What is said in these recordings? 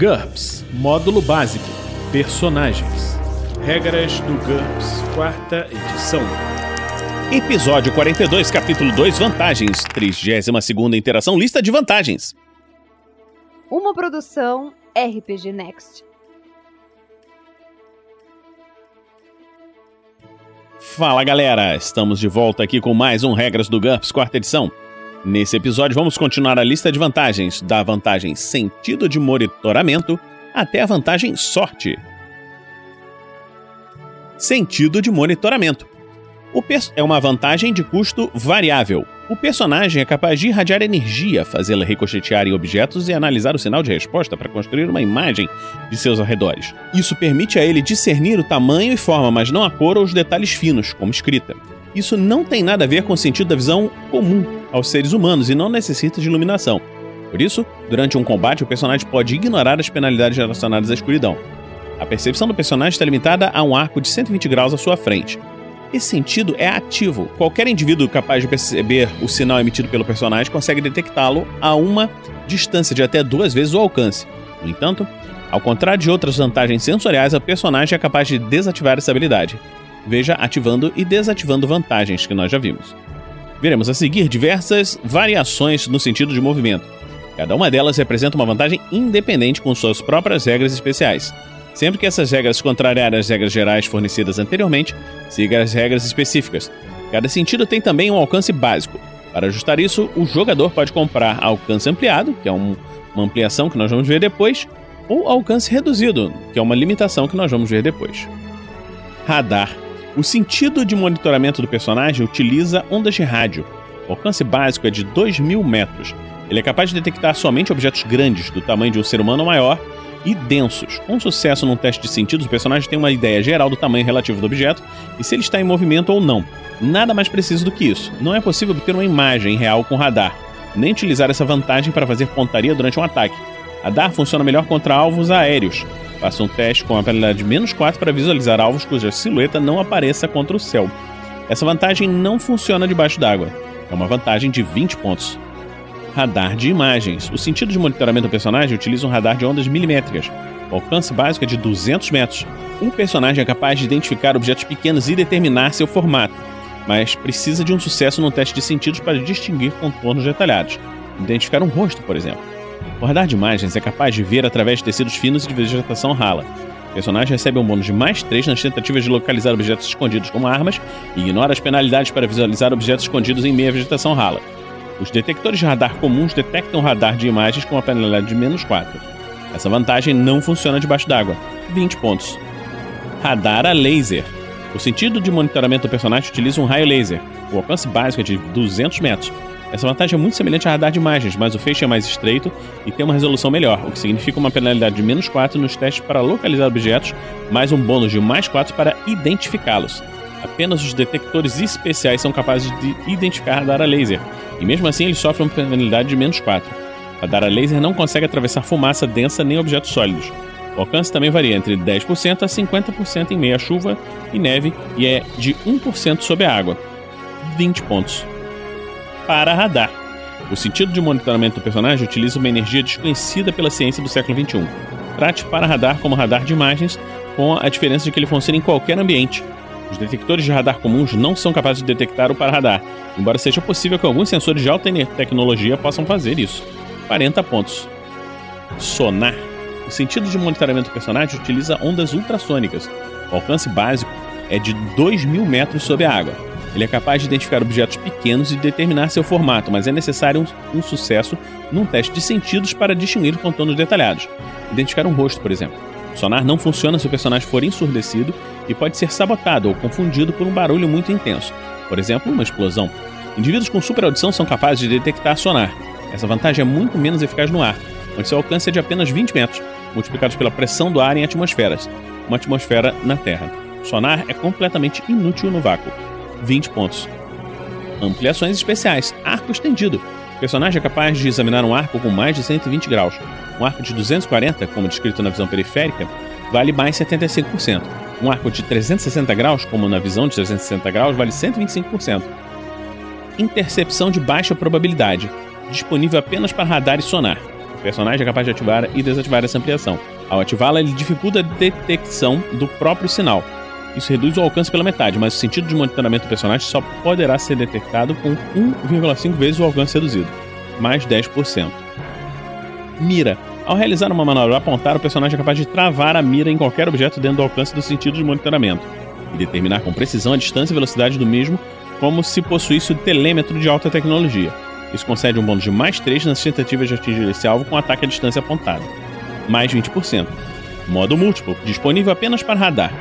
GURPS Módulo Básico Personagens Regras do GURPS, quarta edição. Episódio 42, capítulo 2 Vantagens. 32 Interação Lista de Vantagens. Uma produção RPG Next. Fala galera, estamos de volta aqui com mais um Regras do GURPS, quarta edição. Nesse episódio, vamos continuar a lista de vantagens, da vantagem sentido de monitoramento até a vantagem sorte. Sentido de monitoramento. O é uma vantagem de custo variável. O personagem é capaz de irradiar energia, fazê-la ricochetear em objetos e analisar o sinal de resposta para construir uma imagem de seus arredores. Isso permite a ele discernir o tamanho e forma, mas não a cor ou os detalhes finos, como escrita. Isso não tem nada a ver com o sentido da visão comum aos seres humanos e não necessita de iluminação. Por isso, durante um combate, o personagem pode ignorar as penalidades relacionadas à escuridão. A percepção do personagem está limitada a um arco de 120 graus à sua frente. Esse sentido é ativo. Qualquer indivíduo capaz de perceber o sinal emitido pelo personagem consegue detectá-lo a uma distância de até duas vezes o alcance. No entanto, ao contrário de outras vantagens sensoriais, o personagem é capaz de desativar essa habilidade. Veja ativando e desativando vantagens que nós já vimos. Veremos a seguir diversas variações no sentido de movimento. Cada uma delas representa uma vantagem independente com suas próprias regras especiais. Sempre que essas regras contrariarem as regras gerais fornecidas anteriormente, siga as regras específicas. Cada sentido tem também um alcance básico. Para ajustar isso, o jogador pode comprar alcance ampliado, que é um, uma ampliação que nós vamos ver depois, ou alcance reduzido, que é uma limitação que nós vamos ver depois. Radar o sentido de monitoramento do personagem utiliza ondas de rádio. O alcance básico é de 2.000 metros. Ele é capaz de detectar somente objetos grandes, do tamanho de um ser humano maior, e densos. Com sucesso num teste de sentidos, o personagem tem uma ideia geral do tamanho relativo do objeto e se ele está em movimento ou não. Nada mais preciso do que isso. Não é possível obter uma imagem real com radar, nem utilizar essa vantagem para fazer pontaria durante um ataque. Radar funciona melhor contra alvos aéreos, Faça um teste com a penalidade de menos 4 para visualizar alvos cuja silhueta não apareça contra o céu. Essa vantagem não funciona debaixo d'água. É uma vantagem de 20 pontos. Radar de imagens. O sentido de monitoramento do personagem utiliza um radar de ondas milimétricas. O alcance básico é de 200 metros. Um personagem é capaz de identificar objetos pequenos e determinar seu formato, mas precisa de um sucesso no teste de sentidos para distinguir contornos detalhados. Identificar um rosto, por exemplo. O radar de imagens é capaz de ver através de tecidos finos e de vegetação rala. O personagem recebe um bônus de mais 3 nas tentativas de localizar objetos escondidos como armas e ignora as penalidades para visualizar objetos escondidos em meia vegetação rala. Os detectores de radar comuns detectam radar de imagens com a penalidade de menos 4. Essa vantagem não funciona debaixo d'água. 20 pontos. Radar a laser. O sentido de monitoramento do personagem utiliza um raio laser. O alcance básico é de 200 metros essa vantagem é muito semelhante a radar de imagens, mas o feixe é mais estreito e tem uma resolução melhor, o que significa uma penalidade de menos 4 nos testes para localizar objetos, mais um bônus de mais 4 para identificá-los. Apenas os detectores especiais são capazes de identificar radar a laser, e mesmo assim eles sofrem uma penalidade de menos 4. Radar a laser não consegue atravessar fumaça densa nem objetos sólidos. O alcance também varia entre 10% a 50% em meia chuva e neve e é de 1% sob a água. 20 pontos para radar. O sentido de monitoramento do personagem utiliza uma energia desconhecida pela ciência do século XXI. Trate para radar como radar de imagens, com a diferença de que ele funciona em qualquer ambiente. Os detectores de radar comuns não são capazes de detectar o para-radar, embora seja possível que alguns sensores de alta tecnologia possam fazer isso. 40 pontos. Sonar. O sentido de monitoramento do personagem utiliza ondas ultrassônicas. O alcance básico é de 2 mil metros sob a água. Ele é capaz de identificar objetos pequenos e determinar seu formato, mas é necessário um, um sucesso num teste de sentidos para distinguir contornos detalhados. Identificar um rosto, por exemplo. O sonar não funciona se o personagem for ensurdecido e pode ser sabotado ou confundido por um barulho muito intenso, por exemplo, uma explosão. Indivíduos com super audição são capazes de detectar sonar. Essa vantagem é muito menos eficaz no ar, onde seu alcance é de apenas 20 metros, multiplicados pela pressão do ar em atmosferas, uma atmosfera na Terra. Sonar é completamente inútil no vácuo. 20 pontos. Ampliações especiais. Arco estendido. O personagem é capaz de examinar um arco com mais de 120 graus. Um arco de 240, como descrito na visão periférica, vale mais 75%. Um arco de 360 graus, como na visão de 360 graus, vale 125%. Intercepção de baixa probabilidade. Disponível apenas para radar e sonar. O personagem é capaz de ativar e desativar essa ampliação. Ao ativá-la, ele dificulta a detecção do próprio sinal. Isso reduz o alcance pela metade, mas o sentido de monitoramento do personagem só poderá ser detectado com 1,5 vezes o alcance reduzido, mais 10%. Mira. Ao realizar uma manobra apontar, o personagem é capaz de travar a mira em qualquer objeto dentro do alcance do sentido de monitoramento e determinar com precisão a distância e velocidade do mesmo, como se possuísse o telêmetro de alta tecnologia. Isso concede um bônus de mais 3 nas tentativas de atingir esse alvo com ataque à distância apontada. Mais 20%. Modo múltiplo, disponível apenas para radar.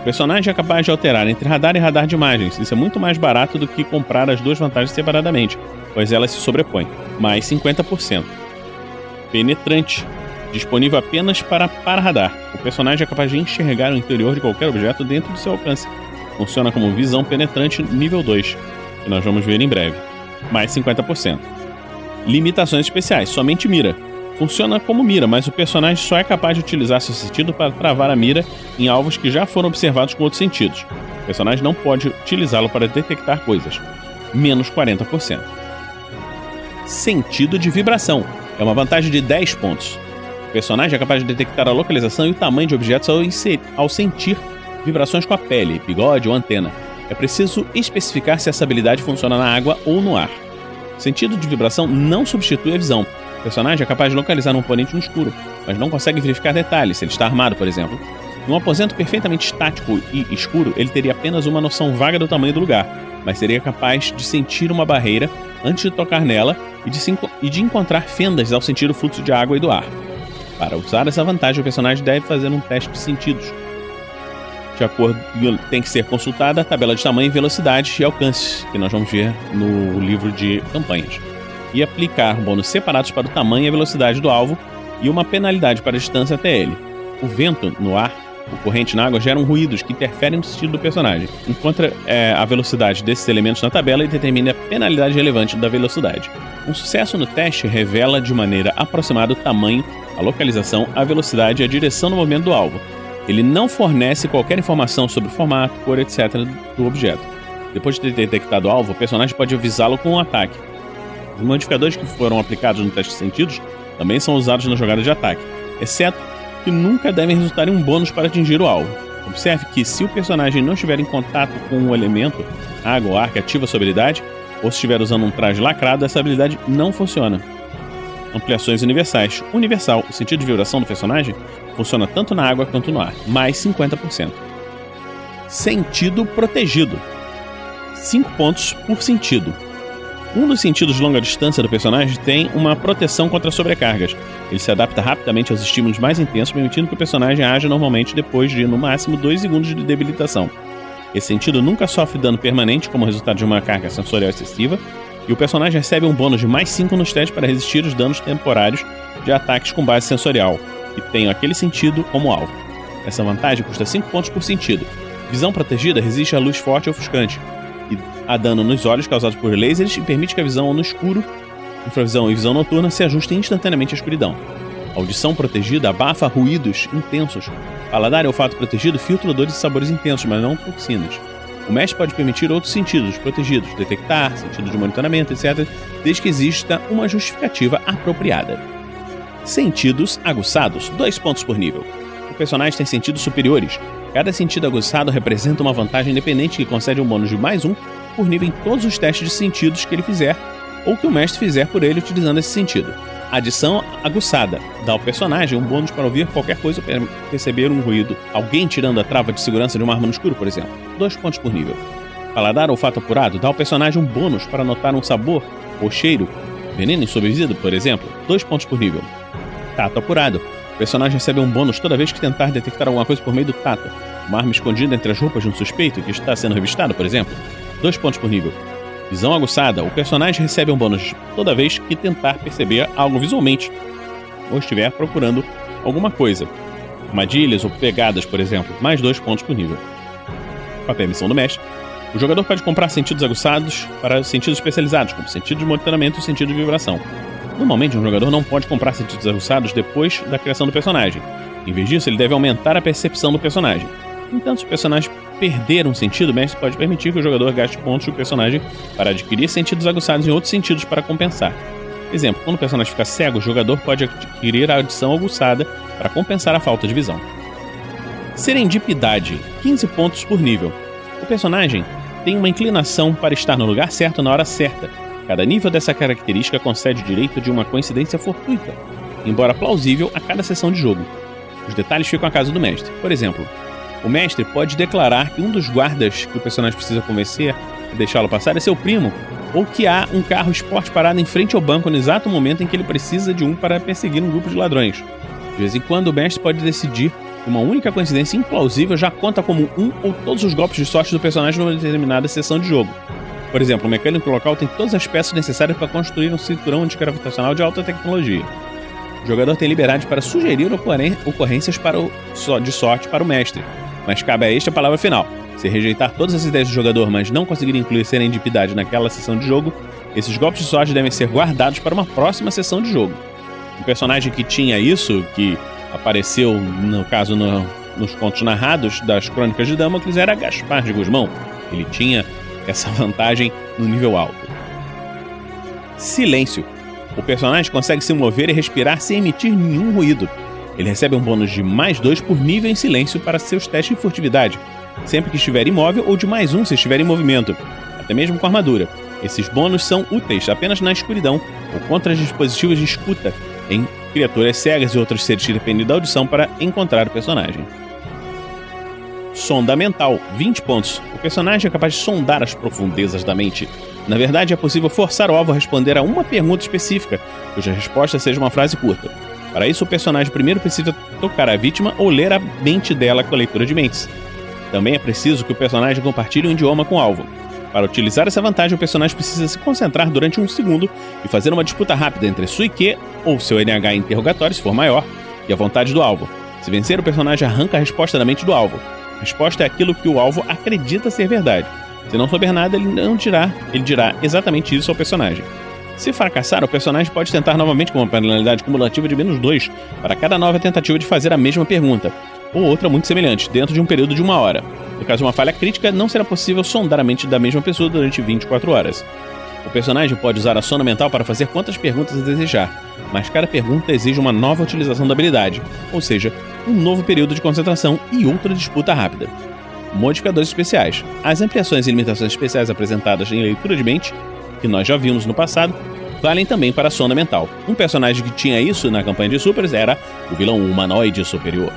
O personagem é capaz de alterar entre radar e radar de imagens. Isso é muito mais barato do que comprar as duas vantagens separadamente, pois elas se sobrepõem. Mais 50%. Penetrante. Disponível apenas para para radar. O personagem é capaz de enxergar o interior de qualquer objeto dentro do seu alcance. Funciona como visão penetrante nível 2, que nós vamos ver em breve mais 50%. Limitações especiais, somente mira. Funciona como mira, mas o personagem só é capaz de utilizar seu sentido para travar a mira em alvos que já foram observados com outros sentidos. O personagem não pode utilizá-lo para detectar coisas. Menos 40%. Sentido de vibração. É uma vantagem de 10 pontos. O personagem é capaz de detectar a localização e o tamanho de objetos ao, ao sentir vibrações com a pele, bigode ou antena. É preciso especificar se essa habilidade funciona na água ou no ar. Sentido de vibração não substitui a visão. O personagem é capaz de localizar um oponente no escuro, mas não consegue verificar detalhes, se ele está armado, por exemplo. Num aposento perfeitamente estático e escuro, ele teria apenas uma noção vaga do tamanho do lugar, mas seria capaz de sentir uma barreira antes de tocar nela e de, e de encontrar fendas ao sentir o fluxo de água e do ar. Para usar essa vantagem, o personagem deve fazer um teste de sentidos, de acordo tem que ser consultada a tabela de tamanho, velocidade e alcance, que nós vamos ver no livro de campanhas, e aplicar bônus separados para o tamanho e a velocidade do alvo e uma penalidade para a distância até ele. O vento no ar, o corrente na água geram ruídos que interferem no sentido do personagem. Encontra é, a velocidade desses elementos na tabela e determina a penalidade relevante da velocidade. Um sucesso no teste revela de maneira aproximada o tamanho, a localização, a velocidade e a direção no movimento do alvo, ele não fornece qualquer informação sobre o formato, cor, etc. do objeto. Depois de ter detectado o alvo, o personagem pode avisá-lo com um ataque. Os modificadores que foram aplicados no teste de sentidos também são usados na jogada de ataque, exceto que nunca devem resultar em um bônus para atingir o alvo. Observe que se o personagem não estiver em contato com um elemento, água ou ar que ativa sua habilidade, ou se estiver usando um traje lacrado, essa habilidade não funciona. Ampliações universais. Universal, o sentido de vibração do personagem funciona tanto na água quanto no ar, mais 50%. Sentido protegido. 5 pontos por sentido. Um dos sentidos de longa distância do personagem tem uma proteção contra sobrecargas. Ele se adapta rapidamente aos estímulos mais intensos, permitindo que o personagem haja normalmente depois de, no máximo, 2 segundos de debilitação. Esse sentido nunca sofre dano permanente como resultado de uma carga sensorial excessiva, e o personagem recebe um bônus de mais 5 nos testes para resistir os danos temporários de ataques com base sensorial, que tenham aquele sentido como alvo. Essa vantagem custa 5 pontos por sentido. Visão protegida resiste à luz forte e ofuscante, e a dano nos olhos causados por lasers e permite que a visão no escuro, infravisão e visão noturna se ajustem instantaneamente à escuridão. Audição protegida abafa ruídos intensos. Paladar e olfato protegido filtra odores e sabores intensos, mas não toxinas. O mesh pode permitir outros sentidos protegidos, detectar, sentido de monitoramento, etc., desde que exista uma justificativa apropriada. Sentidos aguçados, dois pontos por nível. O personagem tem sentidos superiores. Cada sentido aguçado representa uma vantagem independente que concede um bônus de mais um por nível em todos os testes de sentidos que ele fizer ou que o mestre fizer por ele utilizando esse sentido. Adição aguçada. Dá ao personagem um bônus para ouvir qualquer coisa ou perceber um ruído. Alguém tirando a trava de segurança de uma arma no escuro, por exemplo. Dois pontos por nível. Paladar ou fato apurado dá ao personagem um bônus para notar um sabor ou cheiro. Veneno bebida, por exemplo. Dois pontos por nível. Tato apurado. O personagem recebe um bônus toda vez que tentar detectar alguma coisa por meio do tato. Uma arma escondida entre as roupas de um suspeito que está sendo revistado, por exemplo. Dois pontos por nível. Visão aguçada. O personagem recebe um bônus toda vez que tentar perceber algo visualmente ou estiver procurando alguma coisa. Armadilhas ou pegadas, por exemplo, mais dois pontos por nível. Com a permissão do mestre, o jogador pode comprar sentidos aguçados para sentidos especializados, como sentido de monitoramento e sentido de vibração. Normalmente, um jogador não pode comprar sentidos aguçados depois da criação do personagem. Em vez disso, ele deve aumentar a percepção do personagem. Entanto, se o personagem perder um sentido, o mestre pode permitir que o jogador gaste pontos do personagem para adquirir sentidos aguçados em outros sentidos para compensar. Exemplo, quando o personagem fica cego, o jogador pode adquirir a adição aguçada para compensar a falta de visão. Serendipidade, 15 pontos por nível. O personagem tem uma inclinação para estar no lugar certo na hora certa. Cada nível dessa característica concede o direito de uma coincidência fortuita, embora plausível a cada sessão de jogo. Os detalhes ficam a casa do mestre. Por exemplo, o mestre pode declarar que um dos guardas que o personagem precisa convencer e deixá-lo passar é seu primo, ou que há um carro esporte parado em frente ao banco no exato momento em que ele precisa de um para perseguir um grupo de ladrões. De vez em quando, o mestre pode decidir que uma única coincidência implausível já conta como um ou todos os golpes de sorte do personagem numa determinada sessão de jogo. Por exemplo, o mecânico local tem todas as peças necessárias para construir um cinturão antigravitacional de alta tecnologia. O jogador tem liberdade para sugerir ocorrências para o, de sorte para o mestre, mas cabe a este a palavra final. Se rejeitar todas as ideias do jogador, mas não conseguir incluir serendipidade naquela sessão de jogo, esses golpes de sorte devem ser guardados para uma próxima sessão de jogo. Um personagem que tinha isso, que apareceu, no caso, no, nos contos narrados das Crônicas de Damocles, era Gaspar de Guzmão. Ele tinha essa vantagem no nível alto. Silêncio. O personagem consegue se mover e respirar sem emitir nenhum ruído. Ele recebe um bônus de mais dois por nível em silêncio para seus testes de furtividade, sempre que estiver imóvel ou de mais um se estiver em movimento, até mesmo com armadura. Esses bônus são úteis apenas na escuridão ou contra os dispositivos de escuta em criaturas cegas e outros seres que dependem da audição para encontrar o personagem. Sonda mental, 20 pontos. O personagem é capaz de sondar as profundezas da mente. Na verdade, é possível forçar o alvo a responder a uma pergunta específica, cuja resposta seja uma frase curta. Para isso, o personagem primeiro precisa tocar a vítima ou ler a mente dela com a leitura de mentes. Também é preciso que o personagem compartilhe um idioma com o alvo. Para utilizar essa vantagem, o personagem precisa se concentrar durante um segundo e fazer uma disputa rápida entre sua IQ ou seu NH interrogatório, se for maior, e a vontade do alvo. Se vencer, o personagem arranca a resposta da mente do alvo. A resposta é aquilo que o alvo acredita ser verdade. Se não souber nada, ele não dirá, ele dirá exatamente isso ao personagem. Se fracassar, o personagem pode tentar novamente com uma penalidade cumulativa de menos 2 para cada nova tentativa de fazer a mesma pergunta, ou outra muito semelhante, dentro de um período de uma hora. No caso de uma falha crítica, não será possível sondar a mente da mesma pessoa durante 24 horas. O personagem pode usar a sona mental para fazer quantas perguntas desejar, mas cada pergunta exige uma nova utilização da habilidade, ou seja, um novo período de concentração e outra disputa rápida. Modificadores especiais. As ampliações e limitações especiais apresentadas em leitura de mente, que nós já vimos no passado, valem também para a sonda mental. Um personagem que tinha isso na campanha de Supers era o vilão humanoide superior.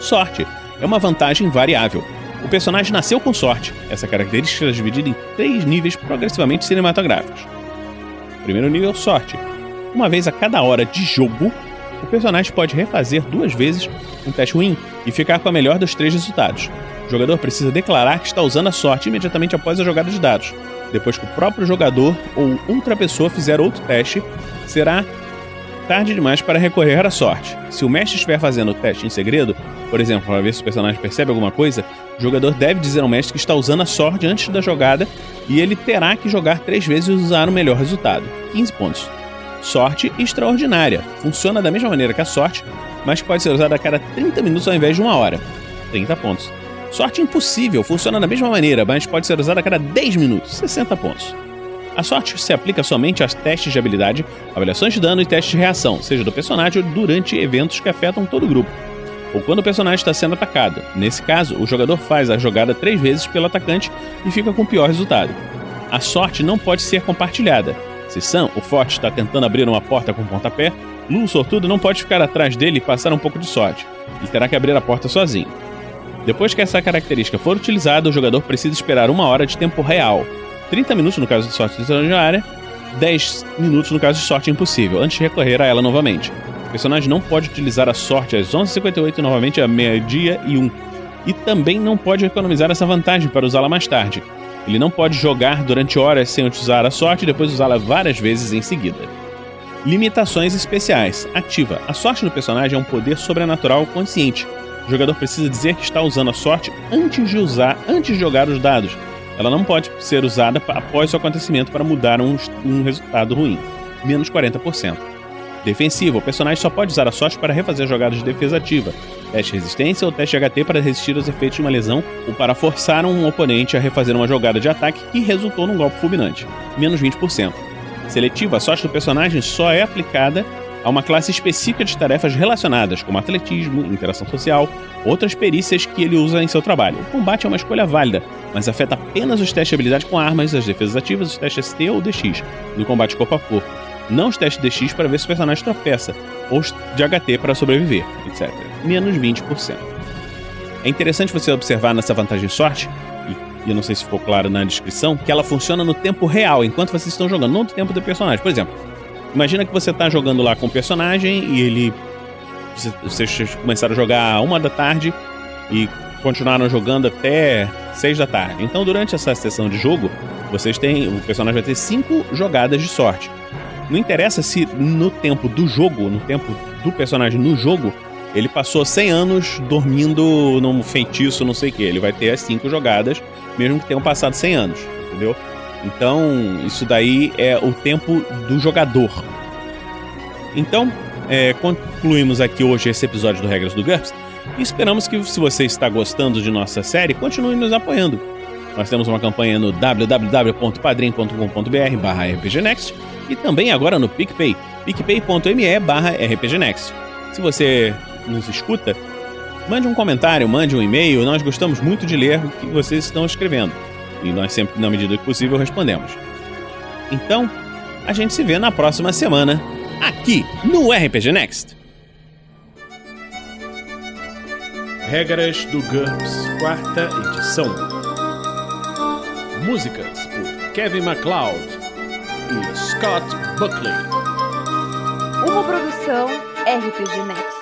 Sorte é uma vantagem variável. O personagem nasceu com sorte. Essa característica é dividida em três níveis progressivamente cinematográficos. Primeiro nível, sorte. Uma vez a cada hora de jogo, o personagem pode refazer duas vezes um teste ruim e ficar com a melhor dos três resultados. O jogador precisa declarar que está usando a sorte imediatamente após a jogada de dados. Depois que o próprio jogador ou outra pessoa fizer outro teste, será tarde demais para recorrer à sorte. Se o mestre estiver fazendo o teste em segredo, por exemplo, para ver se o personagem percebe alguma coisa, o jogador deve dizer ao mestre que está usando a sorte antes da jogada e ele terá que jogar três vezes e usar o melhor resultado. 15 pontos. Sorte extraordinária. Funciona da mesma maneira que a sorte, mas pode ser usada a cada 30 minutos ao invés de uma hora. 30 pontos. Sorte impossível. Funciona da mesma maneira, mas pode ser usada a cada 10 minutos. 60 pontos. A sorte se aplica somente aos testes de habilidade, avaliações de dano e testes de reação, seja do personagem ou durante eventos que afetam todo o grupo, ou quando o personagem está sendo atacado. Nesse caso, o jogador faz a jogada três vezes pelo atacante e fica com o pior resultado. A sorte não pode ser compartilhada. Se Sam, o forte, está tentando abrir uma porta com um pontapé, Lu, o sortudo, não pode ficar atrás dele e passar um pouco de sorte. Ele terá que abrir a porta sozinho. Depois que essa característica for utilizada, o jogador precisa esperar uma hora de tempo real, 30 minutos no caso de sorte extraordinária, 10 minutos no caso de sorte impossível, antes de recorrer a ela novamente. O personagem não pode utilizar a sorte às 11h58 novamente a meia-dia e 1. E também não pode economizar essa vantagem para usá-la mais tarde. Ele não pode jogar durante horas sem utilizar a sorte e depois usá-la várias vezes em seguida. Limitações especiais. Ativa. A sorte do personagem é um poder sobrenatural consciente. O jogador precisa dizer que está usando a sorte antes de usar, antes de jogar os dados, ela não pode ser usada após o acontecimento para mudar um, um resultado ruim. Menos 40%. Defensivo. O personagem só pode usar a sorte para refazer jogadas de defesa ativa, teste resistência ou teste HT para resistir aos efeitos de uma lesão ou para forçar um oponente a refazer uma jogada de ataque que resultou num golpe fulminante. Menos 20%. seletiva, a sorte do personagem só é aplicada a uma classe específica de tarefas relacionadas, como atletismo, interação social, outras perícias que ele usa em seu trabalho. O combate é uma escolha válida, mas afeta apenas os testes de habilidade com armas, as defesas ativas, os testes ST ou DX, no combate corpo a corpo. Não os testes DX para ver se o personagem tropeça, ou os de HT para sobreviver, etc. Menos 20%. É interessante você observar nessa vantagem sorte, e eu não sei se ficou claro na descrição, que ela funciona no tempo real, enquanto vocês estão jogando, não no tempo do personagem. Por exemplo, imagina que você está jogando lá com o personagem e ele. Vocês começaram a jogar uma da tarde e continuaram jogando até seis da tarde. Então, durante essa sessão de jogo, vocês têm. O personagem vai ter cinco jogadas de sorte. Não interessa se no tempo do jogo, no tempo do personagem no jogo, ele passou 100 anos dormindo num feitiço, não sei o que. Ele vai ter as cinco jogadas, mesmo que tenham passado 100 anos, entendeu? Então, isso daí é o tempo do jogador. Então, é, concluímos aqui hoje esse episódio do Regras do GURPS e esperamos que, se você está gostando de nossa série, continue nos apoiando. Nós temos uma campanha no www.padrim.com.br barra rpgnext e também agora no PicPay, picpay.me barra rpgnext. Se você nos escuta, mande um comentário, mande um e-mail. Nós gostamos muito de ler o que vocês estão escrevendo. E nós sempre, na medida que possível, respondemos. Então, a gente se vê na próxima semana, aqui no RPG Next. Regras do GURPS, quarta edição. Músicas por Kevin MacLeod e Scott Buckley. Uma produção RPG Next.